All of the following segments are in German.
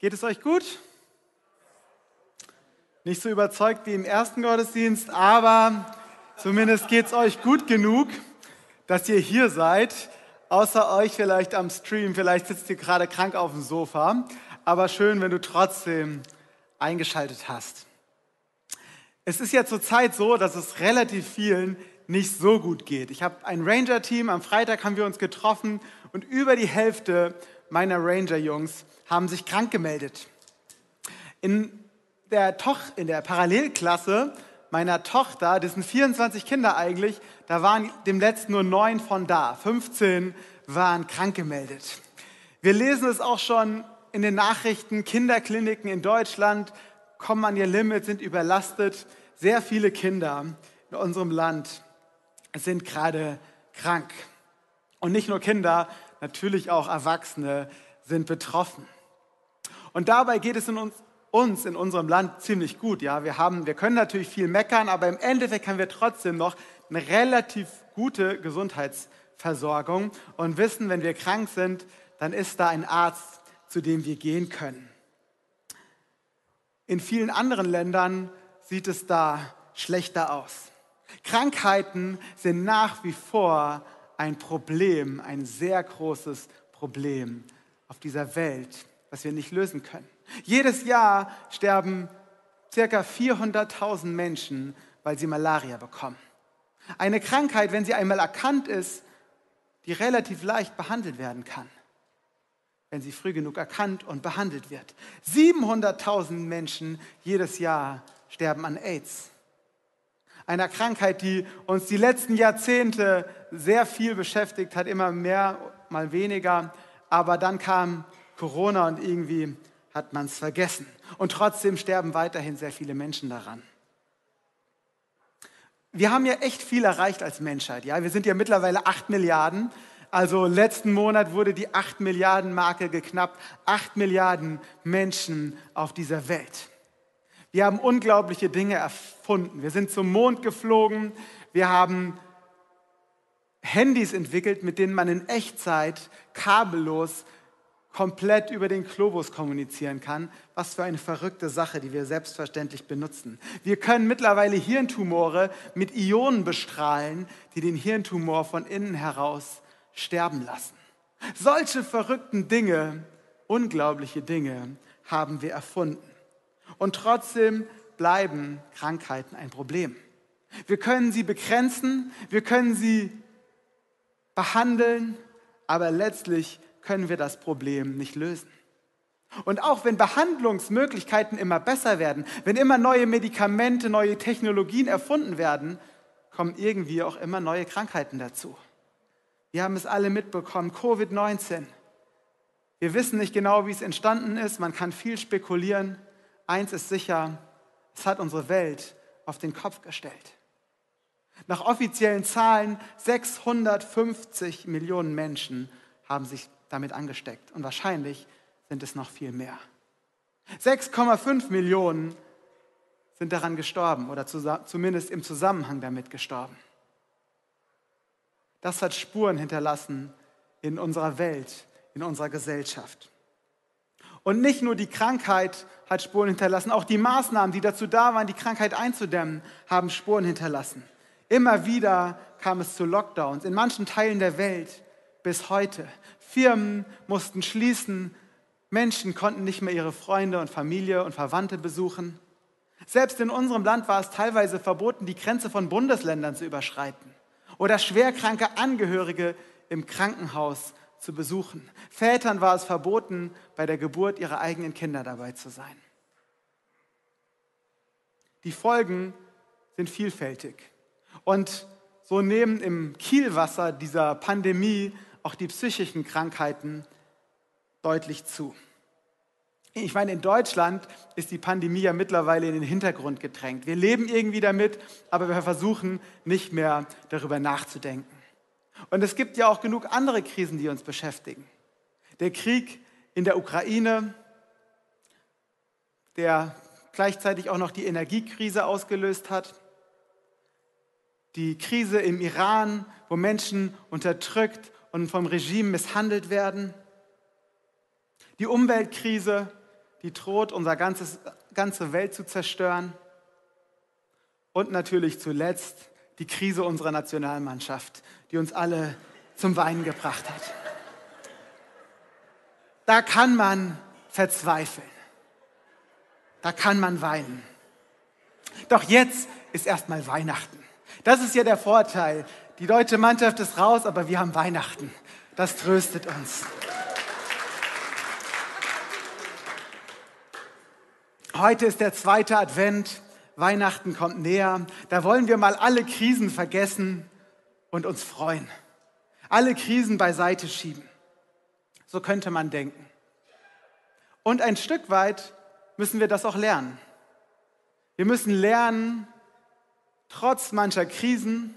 Geht es euch gut? Nicht so überzeugt wie im ersten Gottesdienst, aber zumindest geht es euch gut genug, dass ihr hier seid. Außer euch vielleicht am Stream, vielleicht sitzt ihr gerade krank auf dem Sofa, aber schön, wenn du trotzdem eingeschaltet hast. Es ist ja zurzeit so, dass es relativ vielen nicht so gut geht. Ich habe ein Ranger-Team, am Freitag haben wir uns getroffen und über die Hälfte meiner Ranger-Jungs haben sich krank gemeldet. In der, Toch in der Parallelklasse meiner Tochter, das sind 24 Kinder eigentlich, da waren dem letzten nur neun von da. 15 waren krank gemeldet. Wir lesen es auch schon in den Nachrichten, Kinderkliniken in Deutschland kommen an ihr Limit, sind überlastet. Sehr viele Kinder in unserem Land sind gerade krank. Und nicht nur Kinder, natürlich auch Erwachsene sind betroffen. Und dabei geht es in uns, uns in unserem Land ziemlich gut. Ja, wir haben, wir können natürlich viel meckern, aber im Endeffekt haben wir trotzdem noch eine relativ gute Gesundheitsversorgung und wissen, wenn wir krank sind, dann ist da ein Arzt, zu dem wir gehen können. In vielen anderen Ländern sieht es da schlechter aus. Krankheiten sind nach wie vor ein Problem, ein sehr großes Problem auf dieser Welt, was wir nicht lösen können. Jedes Jahr sterben circa 400.000 Menschen, weil sie Malaria bekommen. Eine Krankheit, wenn sie einmal erkannt ist, die relativ leicht behandelt werden kann, wenn sie früh genug erkannt und behandelt wird. 700.000 Menschen jedes Jahr sterben an AIDS einer Krankheit, die uns die letzten Jahrzehnte sehr viel beschäftigt hat, immer mehr, mal weniger. Aber dann kam Corona und irgendwie hat man es vergessen. Und trotzdem sterben weiterhin sehr viele Menschen daran. Wir haben ja echt viel erreicht als Menschheit. Ja? Wir sind ja mittlerweile 8 Milliarden. Also letzten Monat wurde die 8 Milliarden Marke geknappt. 8 Milliarden Menschen auf dieser Welt. Wir haben unglaubliche Dinge erfunden. Wir sind zum Mond geflogen. Wir haben Handys entwickelt, mit denen man in Echtzeit kabellos komplett über den Globus kommunizieren kann. Was für eine verrückte Sache, die wir selbstverständlich benutzen. Wir können mittlerweile Hirntumore mit Ionen bestrahlen, die den Hirntumor von innen heraus sterben lassen. Solche verrückten Dinge, unglaubliche Dinge haben wir erfunden. Und trotzdem bleiben Krankheiten ein Problem. Wir können sie begrenzen, wir können sie behandeln, aber letztlich können wir das Problem nicht lösen. Und auch wenn Behandlungsmöglichkeiten immer besser werden, wenn immer neue Medikamente, neue Technologien erfunden werden, kommen irgendwie auch immer neue Krankheiten dazu. Wir haben es alle mitbekommen, Covid-19. Wir wissen nicht genau, wie es entstanden ist, man kann viel spekulieren, eins ist sicher, es hat unsere Welt auf den Kopf gestellt. Nach offiziellen Zahlen 650 Millionen Menschen haben sich damit angesteckt und wahrscheinlich sind es noch viel mehr. 6,5 Millionen sind daran gestorben oder zumindest im Zusammenhang damit gestorben. Das hat Spuren hinterlassen in unserer Welt, in unserer Gesellschaft. Und nicht nur die Krankheit hat Spuren hinterlassen, auch die Maßnahmen, die dazu da waren, die Krankheit einzudämmen, haben Spuren hinterlassen. Immer wieder kam es zu Lockdowns in manchen Teilen der Welt bis heute. Firmen mussten schließen, Menschen konnten nicht mehr ihre Freunde und Familie und Verwandte besuchen. Selbst in unserem Land war es teilweise verboten, die Grenze von Bundesländern zu überschreiten oder schwerkranke Angehörige im Krankenhaus zu besuchen. Vätern war es verboten, bei der Geburt ihrer eigenen Kinder dabei zu sein. Die Folgen sind vielfältig. Und so nehmen im Kielwasser dieser Pandemie auch die psychischen Krankheiten deutlich zu. Ich meine, in Deutschland ist die Pandemie ja mittlerweile in den Hintergrund gedrängt. Wir leben irgendwie damit, aber wir versuchen nicht mehr darüber nachzudenken. Und es gibt ja auch genug andere Krisen, die uns beschäftigen. Der Krieg in der Ukraine, der gleichzeitig auch noch die Energiekrise ausgelöst hat. Die Krise im Iran, wo Menschen unterdrückt und vom Regime misshandelt werden. Die Umweltkrise, die droht, unsere ganze Welt zu zerstören. Und natürlich zuletzt die Krise unserer Nationalmannschaft, die uns alle zum Weinen gebracht hat. Da kann man verzweifeln. Da kann man weinen. Doch jetzt ist erstmal Weihnachten. Das ist ja der Vorteil. Die deutsche Mannschaft ist raus, aber wir haben Weihnachten. Das tröstet uns. Heute ist der zweite Advent. Weihnachten kommt näher. Da wollen wir mal alle Krisen vergessen und uns freuen. Alle Krisen beiseite schieben. So könnte man denken. Und ein Stück weit müssen wir das auch lernen. Wir müssen lernen, trotz mancher Krisen,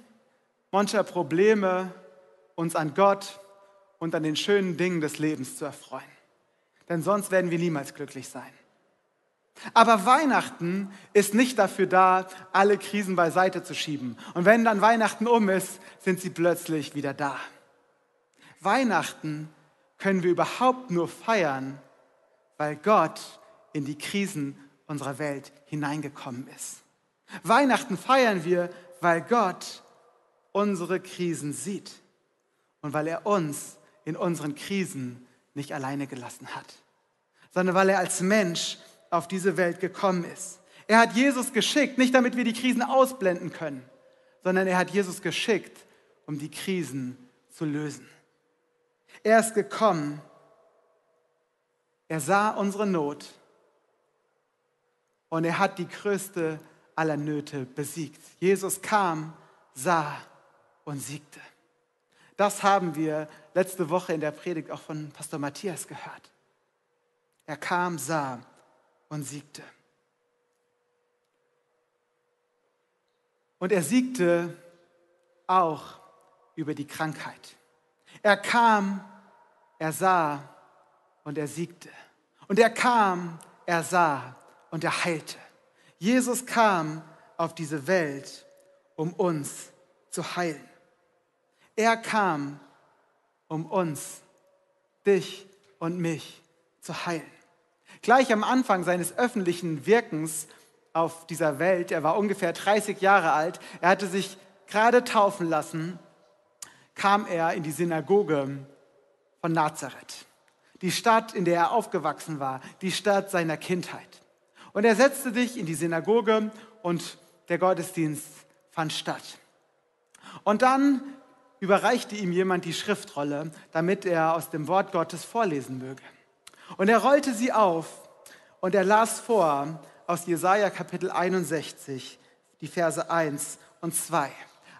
mancher Probleme, uns an Gott und an den schönen Dingen des Lebens zu erfreuen. Denn sonst werden wir niemals glücklich sein. Aber Weihnachten ist nicht dafür da, alle Krisen beiseite zu schieben. Und wenn dann Weihnachten um ist, sind sie plötzlich wieder da. Weihnachten können wir überhaupt nur feiern, weil Gott in die Krisen unserer Welt hineingekommen ist. Weihnachten feiern wir, weil Gott unsere Krisen sieht und weil er uns in unseren Krisen nicht alleine gelassen hat, sondern weil er als Mensch auf diese Welt gekommen ist. Er hat Jesus geschickt, nicht damit wir die Krisen ausblenden können, sondern er hat Jesus geschickt, um die Krisen zu lösen. Er ist gekommen, er sah unsere Not und er hat die größte aller Nöte besiegt. Jesus kam, sah und siegte. Das haben wir letzte Woche in der Predigt auch von Pastor Matthias gehört. Er kam, sah und siegte. Und er siegte auch über die Krankheit. Er kam, er sah und er siegte. Und er kam, er sah und er heilte. Jesus kam auf diese Welt, um uns zu heilen. Er kam, um uns, dich und mich zu heilen. Gleich am Anfang seines öffentlichen Wirkens auf dieser Welt, er war ungefähr 30 Jahre alt, er hatte sich gerade taufen lassen, kam er in die Synagoge von Nazareth, die Stadt, in der er aufgewachsen war, die Stadt seiner Kindheit. Und er setzte sich in die Synagoge und der Gottesdienst fand statt. Und dann überreichte ihm jemand die Schriftrolle, damit er aus dem Wort Gottes vorlesen möge. Und er rollte sie auf und er las vor aus Jesaja Kapitel 61, die Verse 1 und 2.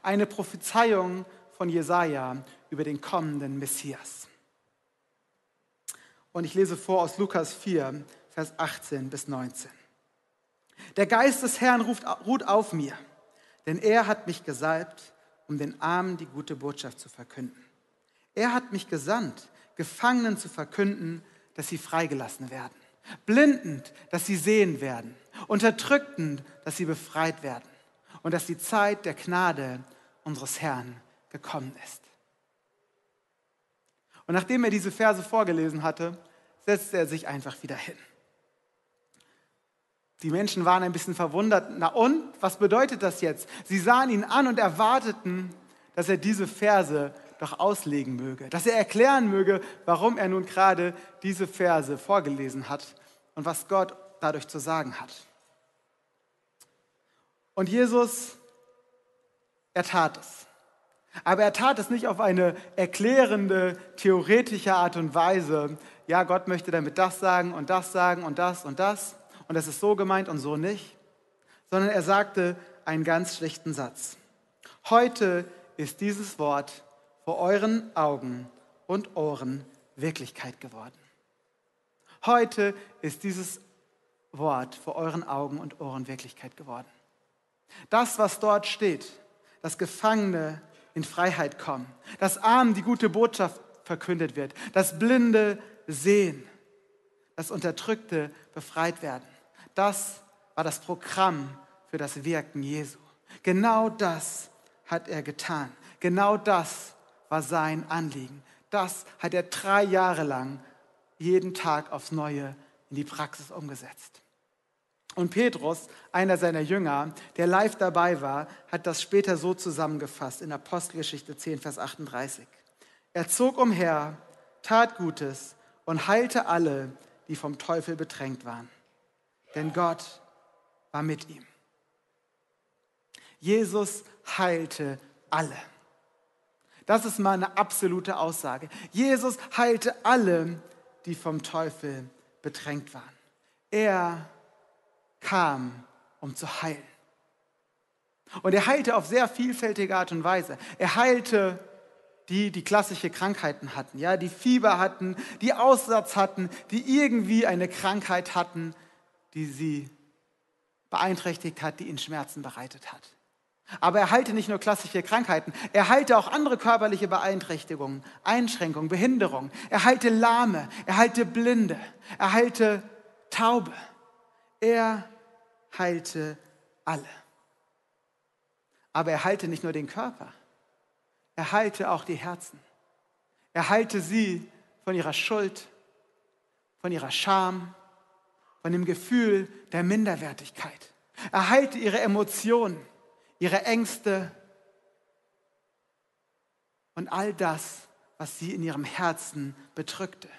Eine Prophezeiung von Jesaja über den kommenden Messias. Und ich lese vor aus Lukas 4, Vers 18 bis 19. Der Geist des Herrn ruft, ruht auf mir, denn er hat mich gesalbt, um den Armen die gute Botschaft zu verkünden. Er hat mich gesandt, Gefangenen zu verkünden, dass sie freigelassen werden, blindend, dass sie sehen werden, unterdrückten, dass sie befreit werden und dass die Zeit der Gnade unseres Herrn gekommen ist. Und nachdem er diese Verse vorgelesen hatte, setzte er sich einfach wieder hin. Die Menschen waren ein bisschen verwundert. Na und, was bedeutet das jetzt? Sie sahen ihn an und erwarteten, dass er diese Verse doch auslegen möge, dass er erklären möge, warum er nun gerade diese Verse vorgelesen hat und was Gott dadurch zu sagen hat. Und Jesus, er tat es. Aber er tat es nicht auf eine erklärende, theoretische Art und Weise. Ja, Gott möchte damit das sagen und das sagen und das und das und es ist so gemeint und so nicht, sondern er sagte einen ganz schlichten Satz. Heute ist dieses Wort vor euren Augen und Ohren Wirklichkeit geworden. Heute ist dieses Wort vor euren Augen und Ohren Wirklichkeit geworden. Das, was dort steht, dass Gefangene in Freiheit kommen, dass Armen die gute Botschaft verkündet wird, dass Blinde sehen, dass Unterdrückte befreit werden. Das war das Programm für das Wirken Jesu. Genau das hat er getan. Genau das war sein Anliegen. Das hat er drei Jahre lang jeden Tag aufs Neue in die Praxis umgesetzt. Und Petrus, einer seiner Jünger, der live dabei war, hat das später so zusammengefasst in Apostelgeschichte 10, Vers 38. Er zog umher, tat Gutes und heilte alle, die vom Teufel bedrängt waren. Denn Gott war mit ihm. Jesus heilte alle. Das ist mal eine absolute Aussage. Jesus heilte alle, die vom Teufel bedrängt waren. Er kam, um zu heilen. Und er heilte auf sehr vielfältige Art und Weise. Er heilte die, die klassische Krankheiten hatten, ja, die Fieber hatten, die Aussatz hatten, die irgendwie eine Krankheit hatten, die sie beeinträchtigt hat, die ihnen Schmerzen bereitet hat. Aber er heilte nicht nur klassische Krankheiten, er heilte auch andere körperliche Beeinträchtigungen, Einschränkungen, Behinderungen. Er heilte Lahme, er heilte Blinde, er heilte Taube. Er heilte alle. Aber er heilte nicht nur den Körper, er heilte auch die Herzen. Er heilte sie von ihrer Schuld, von ihrer Scham, von dem Gefühl der Minderwertigkeit. Er heilte ihre Emotionen, ihre Ängste und all das, was sie in ihrem Herzen bedrückte.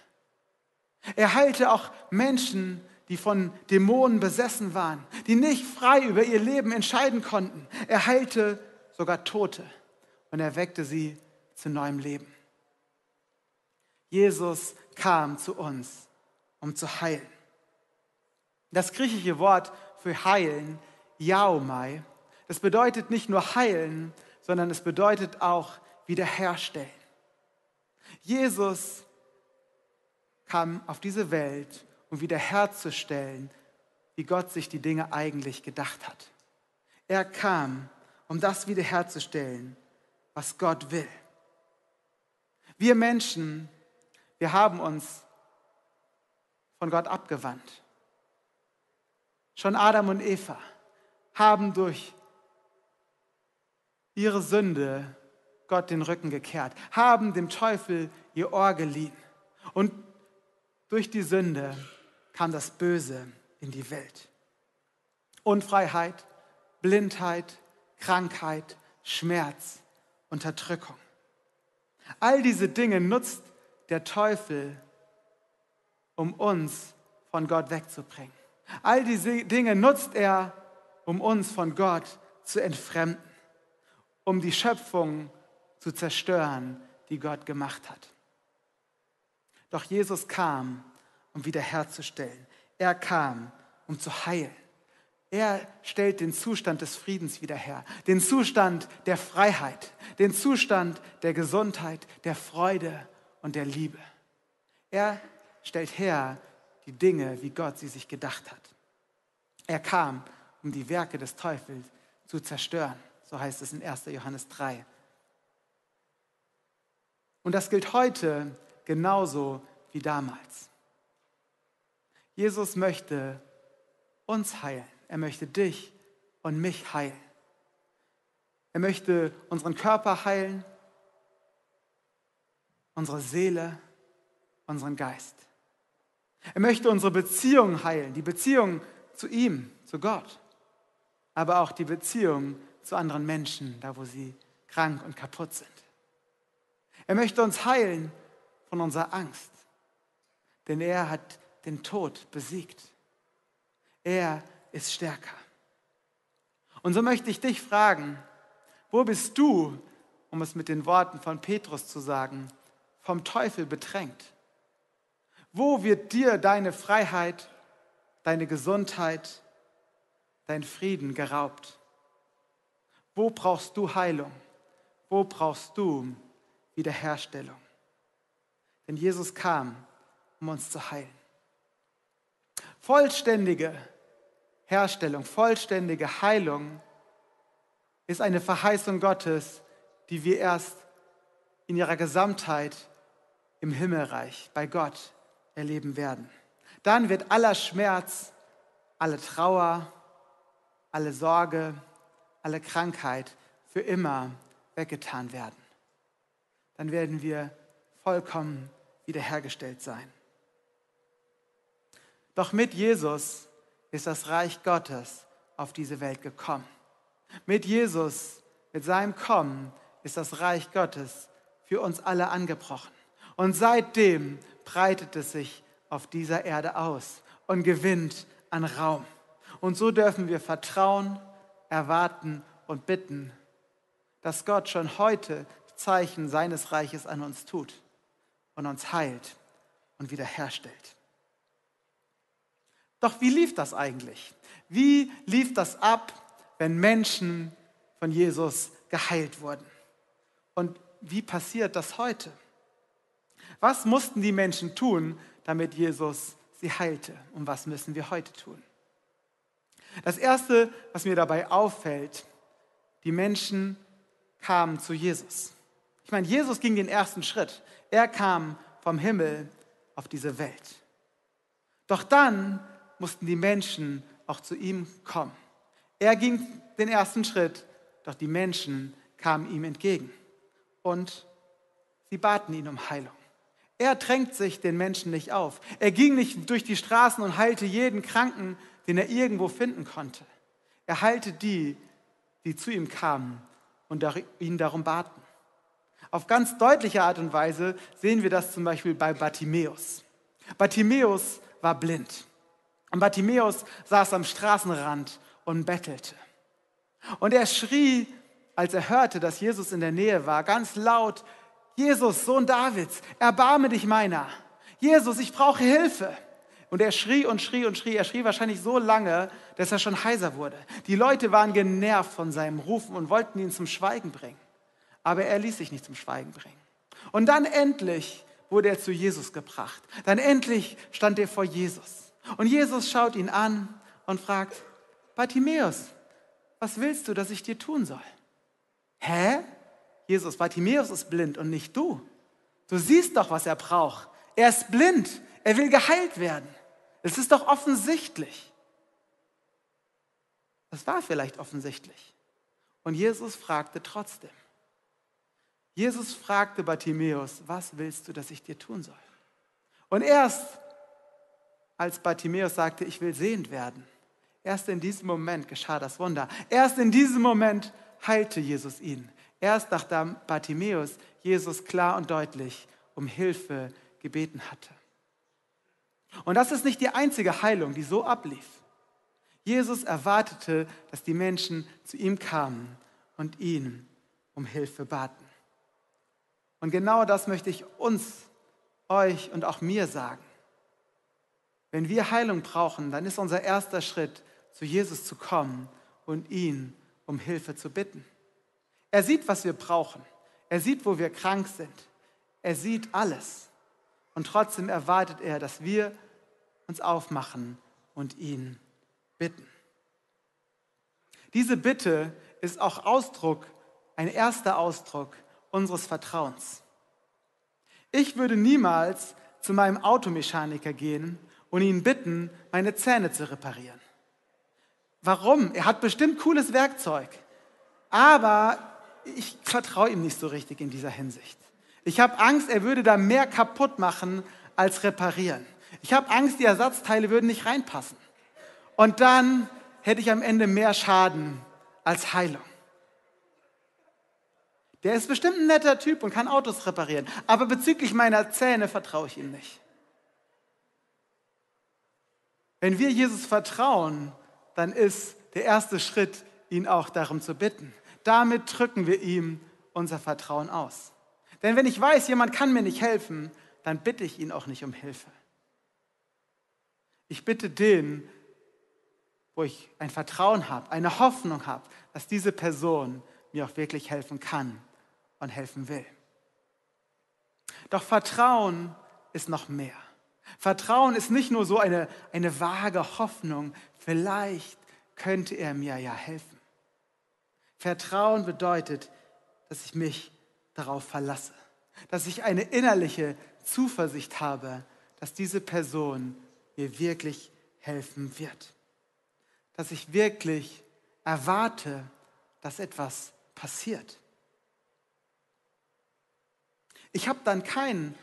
Er heilte auch Menschen, die von Dämonen besessen waren, die nicht frei über ihr Leben entscheiden konnten. Er heilte sogar Tote und erweckte sie zu neuem Leben. Jesus kam zu uns, um zu heilen. Das griechische Wort für heilen, Yaomai, das bedeutet nicht nur heilen, sondern es bedeutet auch wiederherstellen. Jesus kam auf diese Welt, um wiederherzustellen, wie Gott sich die Dinge eigentlich gedacht hat. Er kam, um das wiederherzustellen, was Gott will. Wir Menschen, wir haben uns von Gott abgewandt. Schon Adam und Eva haben durch ihre Sünde Gott den Rücken gekehrt, haben dem Teufel ihr Ohr geliehen. Und durch die Sünde kam das Böse in die Welt. Unfreiheit, Blindheit, Krankheit, Schmerz, Unterdrückung. All diese Dinge nutzt der Teufel, um uns von Gott wegzubringen. All diese Dinge nutzt er, um uns von Gott zu entfremden um die Schöpfung zu zerstören, die Gott gemacht hat. Doch Jesus kam, um wiederherzustellen. Er kam, um zu heilen. Er stellt den Zustand des Friedens wieder her, den Zustand der Freiheit, den Zustand der Gesundheit, der Freude und der Liebe. Er stellt her die Dinge, wie Gott sie sich gedacht hat. Er kam, um die Werke des Teufels zu zerstören. So heißt es in 1. Johannes 3. Und das gilt heute genauso wie damals. Jesus möchte uns heilen. Er möchte dich und mich heilen. Er möchte unseren Körper heilen, unsere Seele, unseren Geist. Er möchte unsere Beziehung heilen, die Beziehung zu ihm, zu Gott, aber auch die Beziehung zu anderen Menschen, da wo sie krank und kaputt sind. Er möchte uns heilen von unserer Angst, denn er hat den Tod besiegt. Er ist stärker. Und so möchte ich dich fragen, wo bist du, um es mit den Worten von Petrus zu sagen, vom Teufel bedrängt? Wo wird dir deine Freiheit, deine Gesundheit, dein Frieden geraubt? Wo brauchst du Heilung? Wo brauchst du Wiederherstellung? Denn Jesus kam, um uns zu heilen. Vollständige Herstellung, vollständige Heilung ist eine Verheißung Gottes, die wir erst in ihrer Gesamtheit im Himmelreich bei Gott erleben werden. Dann wird aller Schmerz, alle Trauer, alle Sorge, alle Krankheit für immer weggetan werden. Dann werden wir vollkommen wiederhergestellt sein. Doch mit Jesus ist das Reich Gottes auf diese Welt gekommen. Mit Jesus, mit seinem Kommen, ist das Reich Gottes für uns alle angebrochen. Und seitdem breitet es sich auf dieser Erde aus und gewinnt an Raum. Und so dürfen wir vertrauen, erwarten und bitten, dass Gott schon heute Zeichen seines Reiches an uns tut und uns heilt und wiederherstellt. Doch wie lief das eigentlich? Wie lief das ab, wenn Menschen von Jesus geheilt wurden? Und wie passiert das heute? Was mussten die Menschen tun, damit Jesus sie heilte? Und was müssen wir heute tun? Das Erste, was mir dabei auffällt, die Menschen kamen zu Jesus. Ich meine, Jesus ging den ersten Schritt. Er kam vom Himmel auf diese Welt. Doch dann mussten die Menschen auch zu ihm kommen. Er ging den ersten Schritt, doch die Menschen kamen ihm entgegen und sie baten ihn um Heilung. Er drängt sich den Menschen nicht auf. Er ging nicht durch die Straßen und heilte jeden Kranken, den er irgendwo finden konnte. Er heilte die, die zu ihm kamen und ihn darum baten. Auf ganz deutliche Art und Weise sehen wir das zum Beispiel bei Bartimäus. Bartimäus war blind. Und Bartimäus saß am Straßenrand und bettelte. Und er schrie, als er hörte, dass Jesus in der Nähe war, ganz laut, Jesus, Sohn Davids, erbarme dich meiner. Jesus, ich brauche Hilfe. Und er schrie und schrie und schrie. Er schrie wahrscheinlich so lange, dass er schon heiser wurde. Die Leute waren genervt von seinem Rufen und wollten ihn zum Schweigen bringen. Aber er ließ sich nicht zum Schweigen bringen. Und dann endlich wurde er zu Jesus gebracht. Dann endlich stand er vor Jesus. Und Jesus schaut ihn an und fragt, Bartimäus, was willst du, dass ich dir tun soll? Hä? Jesus, Bartimäus ist blind und nicht du. Du siehst doch, was er braucht. Er ist blind. Er will geheilt werden. Es ist doch offensichtlich. Das war vielleicht offensichtlich. Und Jesus fragte trotzdem. Jesus fragte Bartimäus, was willst du, dass ich dir tun soll? Und erst als Bartimäus sagte, ich will sehend werden, erst in diesem Moment geschah das Wunder. Erst in diesem Moment heilte Jesus ihn. Erst nachdem Bartimäus Jesus klar und deutlich um Hilfe gebeten hatte. Und das ist nicht die einzige Heilung, die so ablief. Jesus erwartete, dass die Menschen zu ihm kamen und ihn um Hilfe baten. Und genau das möchte ich uns, euch und auch mir sagen. Wenn wir Heilung brauchen, dann ist unser erster Schritt, zu Jesus zu kommen und ihn um Hilfe zu bitten. Er sieht, was wir brauchen. Er sieht, wo wir krank sind. Er sieht alles. Und trotzdem erwartet er, dass wir uns aufmachen und ihn bitten. Diese Bitte ist auch Ausdruck, ein erster Ausdruck unseres Vertrauens. Ich würde niemals zu meinem Automechaniker gehen und ihn bitten, meine Zähne zu reparieren. Warum? Er hat bestimmt cooles Werkzeug, aber ich vertraue ihm nicht so richtig in dieser Hinsicht. Ich habe Angst, er würde da mehr kaputt machen als reparieren. Ich habe Angst, die Ersatzteile würden nicht reinpassen. Und dann hätte ich am Ende mehr Schaden als Heilung. Der ist bestimmt ein netter Typ und kann Autos reparieren. Aber bezüglich meiner Zähne vertraue ich ihm nicht. Wenn wir Jesus vertrauen, dann ist der erste Schritt, ihn auch darum zu bitten. Damit drücken wir ihm unser Vertrauen aus. Denn wenn ich weiß, jemand kann mir nicht helfen, dann bitte ich ihn auch nicht um Hilfe. Ich bitte den, wo ich ein Vertrauen habe, eine Hoffnung habe, dass diese Person mir auch wirklich helfen kann und helfen will. Doch Vertrauen ist noch mehr. Vertrauen ist nicht nur so eine, eine vage Hoffnung, vielleicht könnte er mir ja helfen. Vertrauen bedeutet, dass ich mich darauf verlasse, dass ich eine innerliche Zuversicht habe, dass diese Person mir wirklich helfen wird, dass ich wirklich erwarte, dass etwas passiert. Ich habe dann keinen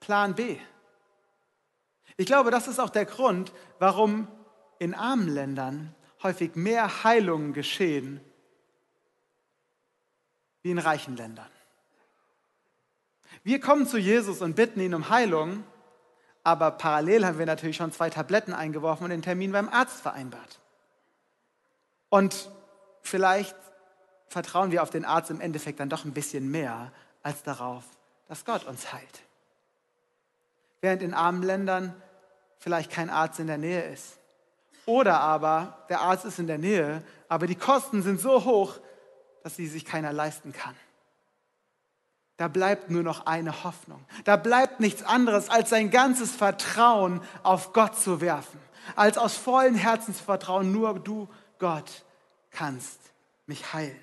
Plan B. Ich glaube, das ist auch der Grund, warum in armen Ländern häufig mehr Heilungen geschehen wie in reichen Ländern. Wir kommen zu Jesus und bitten ihn um Heilung, aber parallel haben wir natürlich schon zwei Tabletten eingeworfen und den Termin beim Arzt vereinbart. Und vielleicht vertrauen wir auf den Arzt im Endeffekt dann doch ein bisschen mehr als darauf, dass Gott uns heilt. Während in armen Ländern vielleicht kein Arzt in der Nähe ist. Oder aber der Arzt ist in der Nähe, aber die Kosten sind so hoch, dass sie sich keiner leisten kann. Da bleibt nur noch eine Hoffnung. Da bleibt nichts anderes, als sein ganzes Vertrauen auf Gott zu werfen. Als aus vollem Herzen zu vertrauen, nur du, Gott, kannst mich heilen.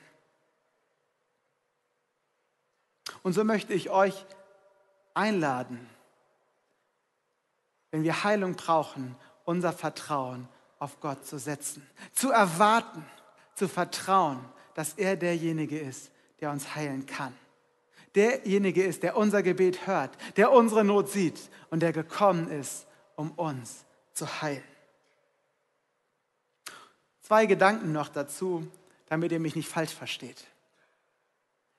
Und so möchte ich euch einladen, wenn wir Heilung brauchen, unser Vertrauen auf Gott zu setzen, zu erwarten, zu vertrauen, dass er derjenige ist, der uns heilen kann. Derjenige ist, der unser Gebet hört, der unsere Not sieht und der gekommen ist, um uns zu heilen. Zwei Gedanken noch dazu, damit ihr mich nicht falsch versteht.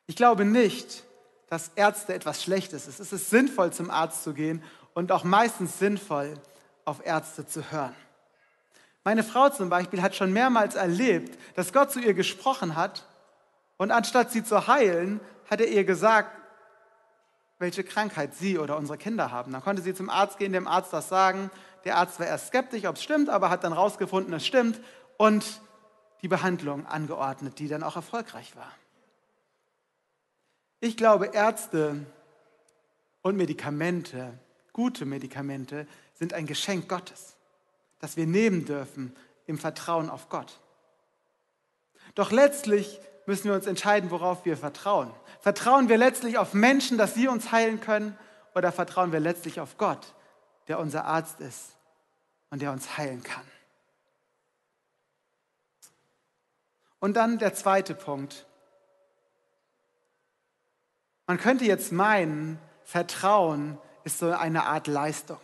Ich glaube nicht, dass Ärzte etwas Schlechtes ist. Es ist sinnvoll, zum Arzt zu gehen und auch meistens sinnvoll, auf Ärzte zu hören. Meine Frau zum Beispiel hat schon mehrmals erlebt, dass Gott zu ihr gesprochen hat und anstatt sie zu heilen, hat er ihr gesagt, welche Krankheit sie oder unsere Kinder haben. Dann konnte sie zum Arzt gehen, dem Arzt das sagen. Der Arzt war erst skeptisch, ob es stimmt, aber hat dann rausgefunden, es stimmt und die Behandlung angeordnet, die dann auch erfolgreich war. Ich glaube, Ärzte und Medikamente gute Medikamente sind ein Geschenk Gottes, das wir nehmen dürfen im Vertrauen auf Gott. Doch letztlich müssen wir uns entscheiden, worauf wir vertrauen. Vertrauen wir letztlich auf Menschen, dass sie uns heilen können, oder vertrauen wir letztlich auf Gott, der unser Arzt ist und der uns heilen kann? Und dann der zweite Punkt. Man könnte jetzt meinen, Vertrauen ist so eine Art Leistung.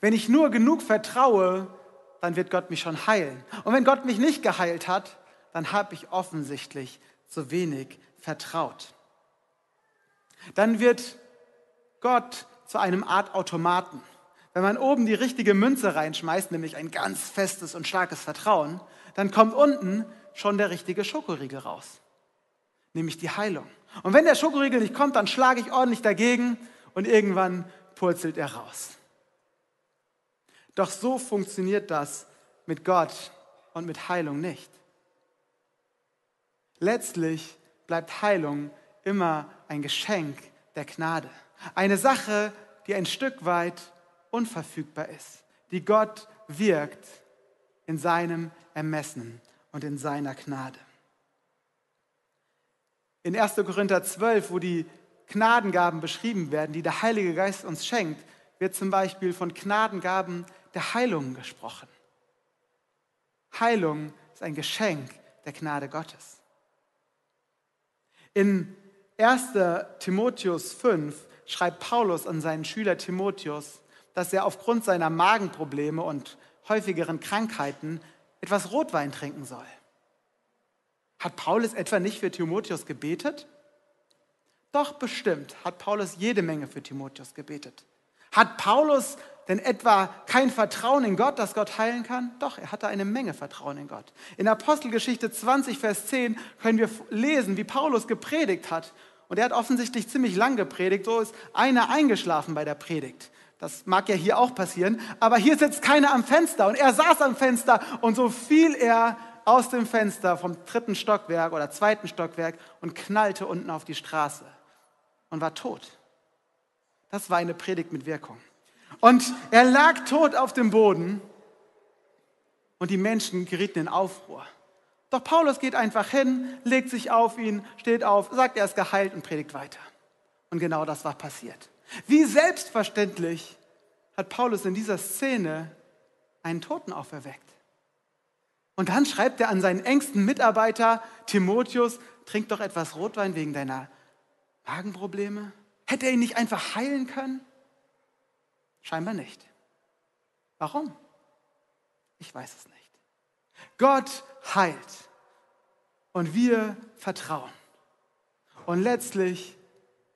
Wenn ich nur genug vertraue, dann wird Gott mich schon heilen. Und wenn Gott mich nicht geheilt hat, dann habe ich offensichtlich zu wenig vertraut. Dann wird Gott zu einem Art Automaten. Wenn man oben die richtige Münze reinschmeißt, nämlich ein ganz festes und starkes Vertrauen, dann kommt unten schon der richtige Schokoriegel raus, nämlich die Heilung. Und wenn der Schokoriegel nicht kommt, dann schlage ich ordentlich dagegen und irgendwann purzelt er raus. Doch so funktioniert das mit Gott und mit Heilung nicht. Letztlich bleibt Heilung immer ein Geschenk der Gnade. Eine Sache, die ein Stück weit unverfügbar ist, die Gott wirkt in seinem Ermessen und in seiner Gnade. In 1. Korinther 12, wo die Gnadengaben beschrieben werden, die der Heilige Geist uns schenkt, wird zum Beispiel von Gnadengaben der Heilung gesprochen. Heilung ist ein Geschenk der Gnade Gottes. In 1. Timotheus 5 schreibt Paulus an seinen Schüler Timotheus, dass er aufgrund seiner Magenprobleme und häufigeren Krankheiten etwas Rotwein trinken soll. Hat Paulus etwa nicht für Timotheus gebetet? Doch bestimmt hat Paulus jede Menge für Timotheus gebetet. Hat Paulus denn etwa kein Vertrauen in Gott, dass Gott heilen kann? Doch, er hatte eine Menge Vertrauen in Gott. In Apostelgeschichte 20, Vers 10 können wir lesen, wie Paulus gepredigt hat. Und er hat offensichtlich ziemlich lang gepredigt. So ist einer eingeschlafen bei der Predigt. Das mag ja hier auch passieren. Aber hier sitzt keiner am Fenster. Und er saß am Fenster. Und so fiel er aus dem Fenster vom dritten Stockwerk oder zweiten Stockwerk und knallte unten auf die Straße und war tot. Das war eine Predigt mit Wirkung. Und er lag tot auf dem Boden und die Menschen gerieten in Aufruhr. Doch Paulus geht einfach hin, legt sich auf ihn, steht auf, sagt, er ist geheilt und predigt weiter. Und genau das war passiert. Wie selbstverständlich hat Paulus in dieser Szene einen Toten auferweckt. Und dann schreibt er an seinen engsten Mitarbeiter Timotheus, trink doch etwas Rotwein wegen deiner Magenprobleme? Hätte er ihn nicht einfach heilen können? Scheinbar nicht. Warum? Ich weiß es nicht. Gott heilt und wir vertrauen. Und letztlich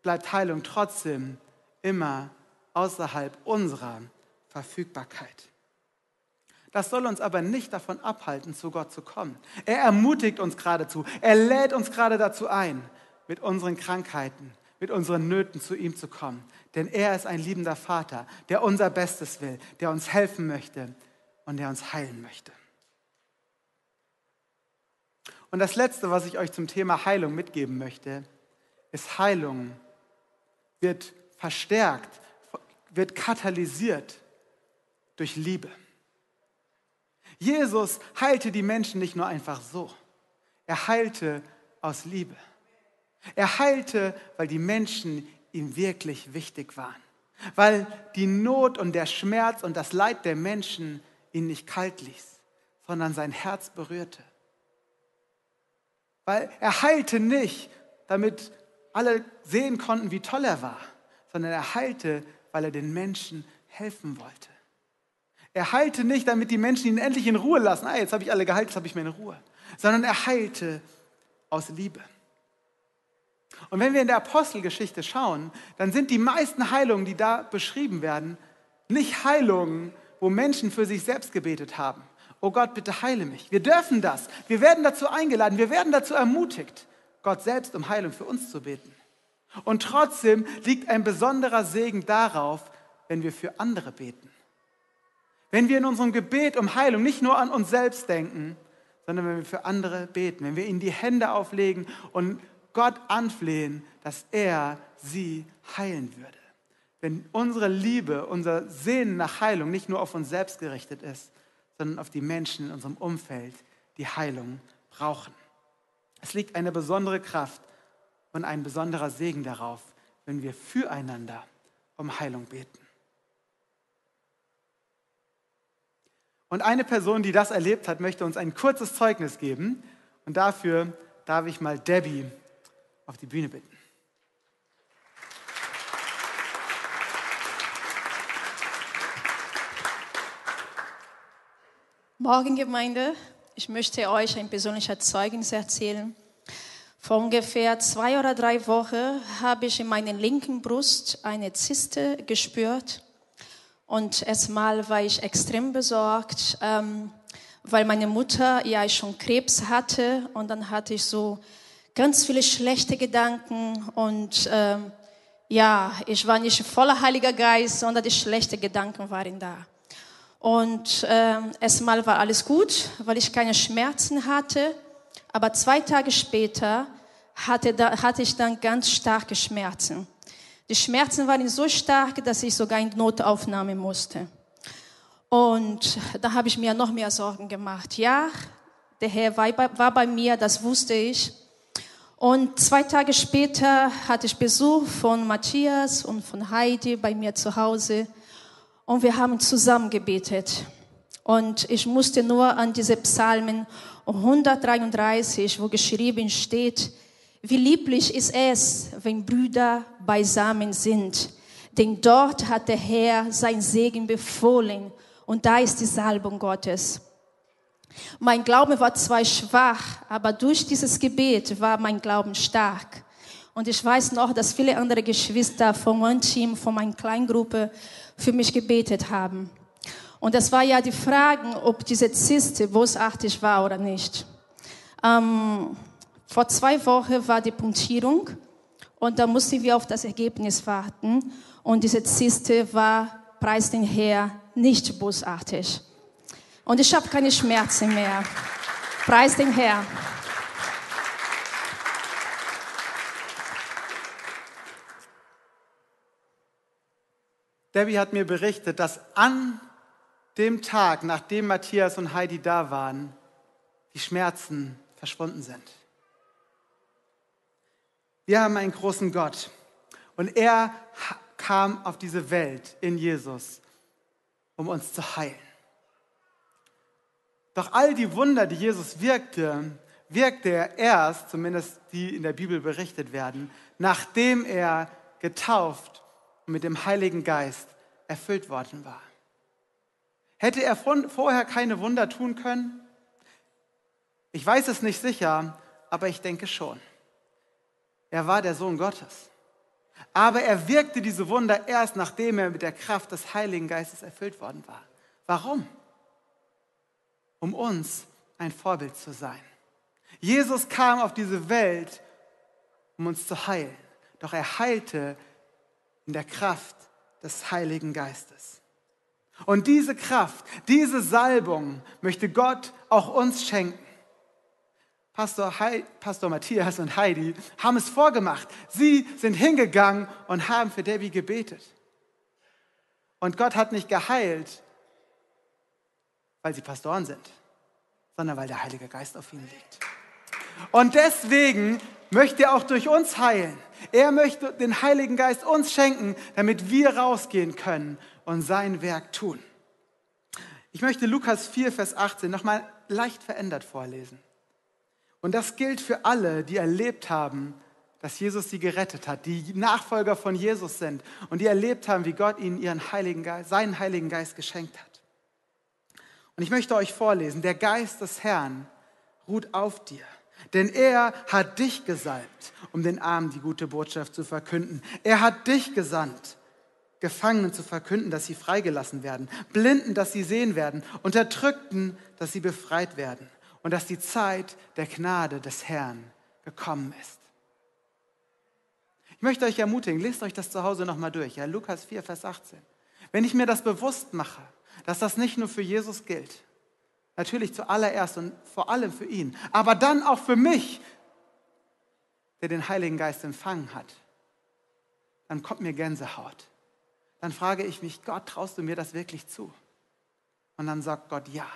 bleibt Heilung trotzdem immer außerhalb unserer Verfügbarkeit. Das soll uns aber nicht davon abhalten, zu Gott zu kommen. Er ermutigt uns geradezu. Er lädt uns gerade dazu ein, mit unseren Krankheiten, mit unseren Nöten zu ihm zu kommen. Denn er ist ein liebender Vater, der unser Bestes will, der uns helfen möchte und der uns heilen möchte. Und das Letzte, was ich euch zum Thema Heilung mitgeben möchte, ist Heilung wird verstärkt, wird katalysiert durch Liebe. Jesus heilte die Menschen nicht nur einfach so. Er heilte aus Liebe. Er heilte, weil die Menschen ihm wirklich wichtig waren. Weil die Not und der Schmerz und das Leid der Menschen ihn nicht kalt ließ, sondern sein Herz berührte. Weil er heilte nicht, damit alle sehen konnten, wie toll er war, sondern er heilte, weil er den Menschen helfen wollte. Er heilte nicht, damit die Menschen ihn endlich in Ruhe lassen. Ah, jetzt habe ich alle geheilt, jetzt habe ich meine Ruhe. Sondern er heilte aus Liebe. Und wenn wir in der Apostelgeschichte schauen, dann sind die meisten Heilungen, die da beschrieben werden, nicht Heilungen, wo Menschen für sich selbst gebetet haben. Oh Gott, bitte heile mich. Wir dürfen das. Wir werden dazu eingeladen. Wir werden dazu ermutigt, Gott selbst um Heilung für uns zu beten. Und trotzdem liegt ein besonderer Segen darauf, wenn wir für andere beten. Wenn wir in unserem Gebet um Heilung nicht nur an uns selbst denken, sondern wenn wir für andere beten, wenn wir ihnen die Hände auflegen und Gott anflehen, dass er sie heilen würde. Wenn unsere Liebe, unser Sehnen nach Heilung nicht nur auf uns selbst gerichtet ist, sondern auf die Menschen in unserem Umfeld, die Heilung brauchen. Es liegt eine besondere Kraft und ein besonderer Segen darauf, wenn wir füreinander um Heilung beten. Und eine Person, die das erlebt hat, möchte uns ein kurzes Zeugnis geben. Und dafür darf ich mal Debbie auf die Bühne bitten. Morgen Gemeinde, ich möchte euch ein persönliches Zeugnis erzählen. Vor ungefähr zwei oder drei Wochen habe ich in meiner linken Brust eine Zyste gespürt. Und erstmal war ich extrem besorgt, ähm, weil meine Mutter ja schon Krebs hatte und dann hatte ich so ganz viele schlechte Gedanken und ähm, ja, ich war nicht voller Heiliger Geist, sondern die schlechten Gedanken waren da. Und ähm, erstmal war alles gut, weil ich keine Schmerzen hatte. Aber zwei Tage später hatte, da, hatte ich dann ganz starke Schmerzen. Die Schmerzen waren so stark, dass ich sogar in Notaufnahme musste. Und da habe ich mir noch mehr Sorgen gemacht. Ja, der Herr war bei mir, das wusste ich. Und zwei Tage später hatte ich Besuch von Matthias und von Heidi bei mir zu Hause. Und wir haben zusammen gebetet. Und ich musste nur an diese Psalmen 133, wo geschrieben steht, wie lieblich ist es, wenn Brüder beisammen sind. Denn dort hat der Herr sein Segen befohlen und da ist die Salbung Gottes. Mein Glaube war zwar schwach, aber durch dieses Gebet war mein Glauben stark. Und ich weiß noch, dass viele andere Geschwister von meinem Team, von meiner Kleingruppe für mich gebetet haben. Und das war ja die Frage, ob diese Zyste bosartig war oder nicht. Ähm, vor zwei Wochen war die Punktierung und da mussten wir auf das Ergebnis warten. Und diese Zyste war, preis den Herr, nicht bosartig. Und ich habe keine Schmerzen mehr. Preis den Herr. Debbie hat mir berichtet, dass an dem Tag, nachdem Matthias und Heidi da waren, die Schmerzen verschwunden sind. Wir haben einen großen Gott und er kam auf diese Welt in Jesus, um uns zu heilen. Doch all die Wunder, die Jesus wirkte, wirkte er erst, zumindest die in der Bibel berichtet werden, nachdem er getauft und mit dem Heiligen Geist erfüllt worden war. Hätte er vorher keine Wunder tun können? Ich weiß es nicht sicher, aber ich denke schon. Er war der Sohn Gottes. Aber er wirkte diese Wunder erst, nachdem er mit der Kraft des Heiligen Geistes erfüllt worden war. Warum? Um uns ein Vorbild zu sein. Jesus kam auf diese Welt, um uns zu heilen. Doch er heilte in der Kraft des Heiligen Geistes. Und diese Kraft, diese Salbung möchte Gott auch uns schenken. Pastor, He Pastor Matthias und Heidi haben es vorgemacht. Sie sind hingegangen und haben für Debbie gebetet. Und Gott hat nicht geheilt, weil sie Pastoren sind, sondern weil der Heilige Geist auf ihnen liegt. Und deswegen möchte er auch durch uns heilen. Er möchte den Heiligen Geist uns schenken, damit wir rausgehen können und sein Werk tun. Ich möchte Lukas 4, Vers 18 nochmal leicht verändert vorlesen. Und das gilt für alle, die erlebt haben, dass Jesus sie gerettet hat, die Nachfolger von Jesus sind und die erlebt haben, wie Gott ihnen ihren Heiligen Geist, seinen Heiligen Geist geschenkt hat. Und ich möchte euch vorlesen, der Geist des Herrn ruht auf dir denn er hat dich gesalbt, um den Armen die gute Botschaft zu verkünden. Er hat dich gesandt, Gefangenen zu verkünden, dass sie freigelassen werden, Blinden, dass sie sehen werden, Unterdrückten, dass sie befreit werden und dass die Zeit der Gnade des Herrn gekommen ist. Ich möchte euch ermutigen, lest euch das zu Hause nochmal durch, ja, Lukas 4, Vers 18. Wenn ich mir das bewusst mache, dass das nicht nur für Jesus gilt, Natürlich zuallererst und vor allem für ihn, aber dann auch für mich, der den Heiligen Geist empfangen hat. Dann kommt mir Gänsehaut. Dann frage ich mich, Gott, traust du mir das wirklich zu? Und dann sagt Gott, ja,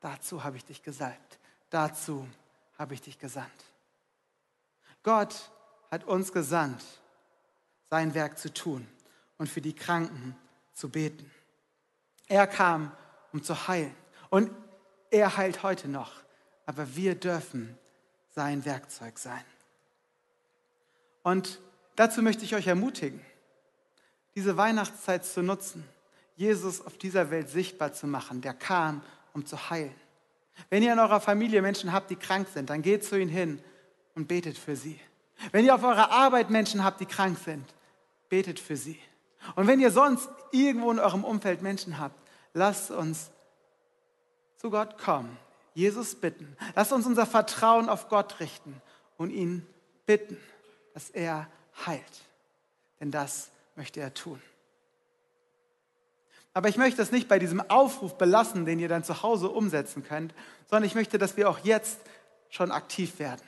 dazu habe ich dich gesalbt, dazu habe ich dich gesandt. Gott hat uns gesandt, sein Werk zu tun und für die Kranken zu beten. Er kam, um zu heilen. Und er heilt heute noch, aber wir dürfen sein Werkzeug sein. Und dazu möchte ich euch ermutigen, diese Weihnachtszeit zu nutzen, Jesus auf dieser Welt sichtbar zu machen, der kam, um zu heilen. Wenn ihr in eurer Familie Menschen habt, die krank sind, dann geht zu ihnen hin und betet für sie. Wenn ihr auf eurer Arbeit Menschen habt, die krank sind, betet für sie. Und wenn ihr sonst irgendwo in eurem Umfeld Menschen habt, lasst uns zu Gott kommen, Jesus bitten. Lass uns unser Vertrauen auf Gott richten und ihn bitten, dass er heilt. Denn das möchte er tun. Aber ich möchte es nicht bei diesem Aufruf belassen, den ihr dann zu Hause umsetzen könnt, sondern ich möchte, dass wir auch jetzt schon aktiv werden.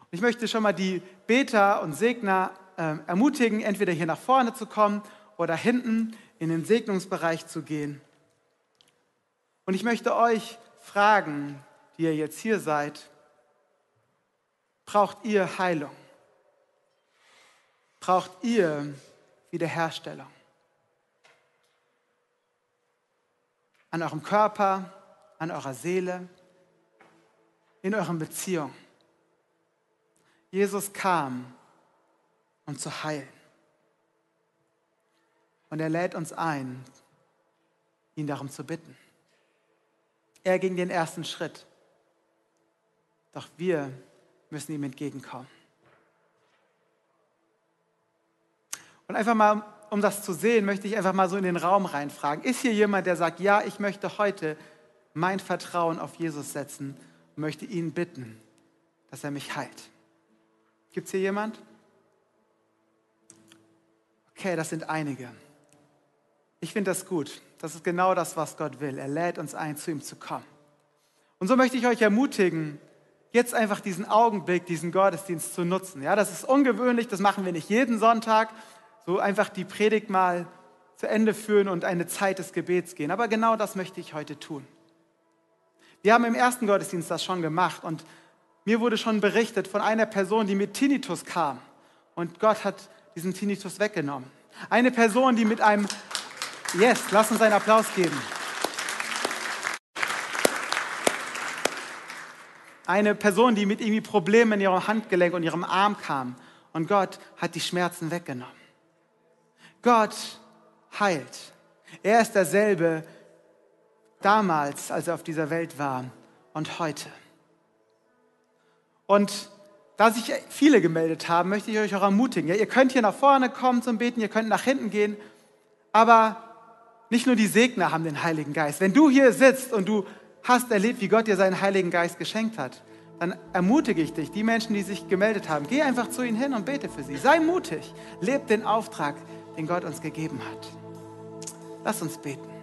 Und ich möchte schon mal die Beter und Segner äh, ermutigen, entweder hier nach vorne zu kommen oder hinten in den Segnungsbereich zu gehen. Und ich möchte euch fragen, die ihr jetzt hier seid, braucht ihr Heilung? Braucht ihr Wiederherstellung? An eurem Körper, an eurer Seele, in euren Beziehungen. Jesus kam, um zu heilen. Und er lädt uns ein, ihn darum zu bitten. Er ging den ersten Schritt. Doch wir müssen ihm entgegenkommen. Und einfach mal, um das zu sehen, möchte ich einfach mal so in den Raum reinfragen. Ist hier jemand, der sagt, ja, ich möchte heute mein Vertrauen auf Jesus setzen und möchte ihn bitten, dass er mich heilt? Gibt es hier jemand? Okay, das sind einige. Ich finde das gut. Das ist genau das, was Gott will. Er lädt uns ein, zu ihm zu kommen. Und so möchte ich euch ermutigen, jetzt einfach diesen Augenblick, diesen Gottesdienst zu nutzen. Ja, das ist ungewöhnlich, das machen wir nicht jeden Sonntag. So einfach die Predigt mal zu Ende führen und eine Zeit des Gebets gehen. Aber genau das möchte ich heute tun. Wir haben im ersten Gottesdienst das schon gemacht und mir wurde schon berichtet von einer Person, die mit Tinnitus kam und Gott hat diesen Tinnitus weggenommen. Eine Person, die mit einem Yes, lass uns einen Applaus geben. Eine Person, die mit irgendwie Problemen in ihrem Handgelenk und ihrem Arm kam. Und Gott hat die Schmerzen weggenommen. Gott heilt. Er ist derselbe damals, als er auf dieser Welt war und heute. Und da sich viele gemeldet haben, möchte ich euch auch ermutigen. Ja, ihr könnt hier nach vorne kommen zum Beten, ihr könnt nach hinten gehen, aber nicht nur die Segner haben den Heiligen Geist. Wenn du hier sitzt und du hast erlebt, wie Gott dir seinen Heiligen Geist geschenkt hat, dann ermutige ich dich, die Menschen, die sich gemeldet haben, geh einfach zu ihnen hin und bete für sie. Sei mutig, leb den Auftrag, den Gott uns gegeben hat. Lass uns beten.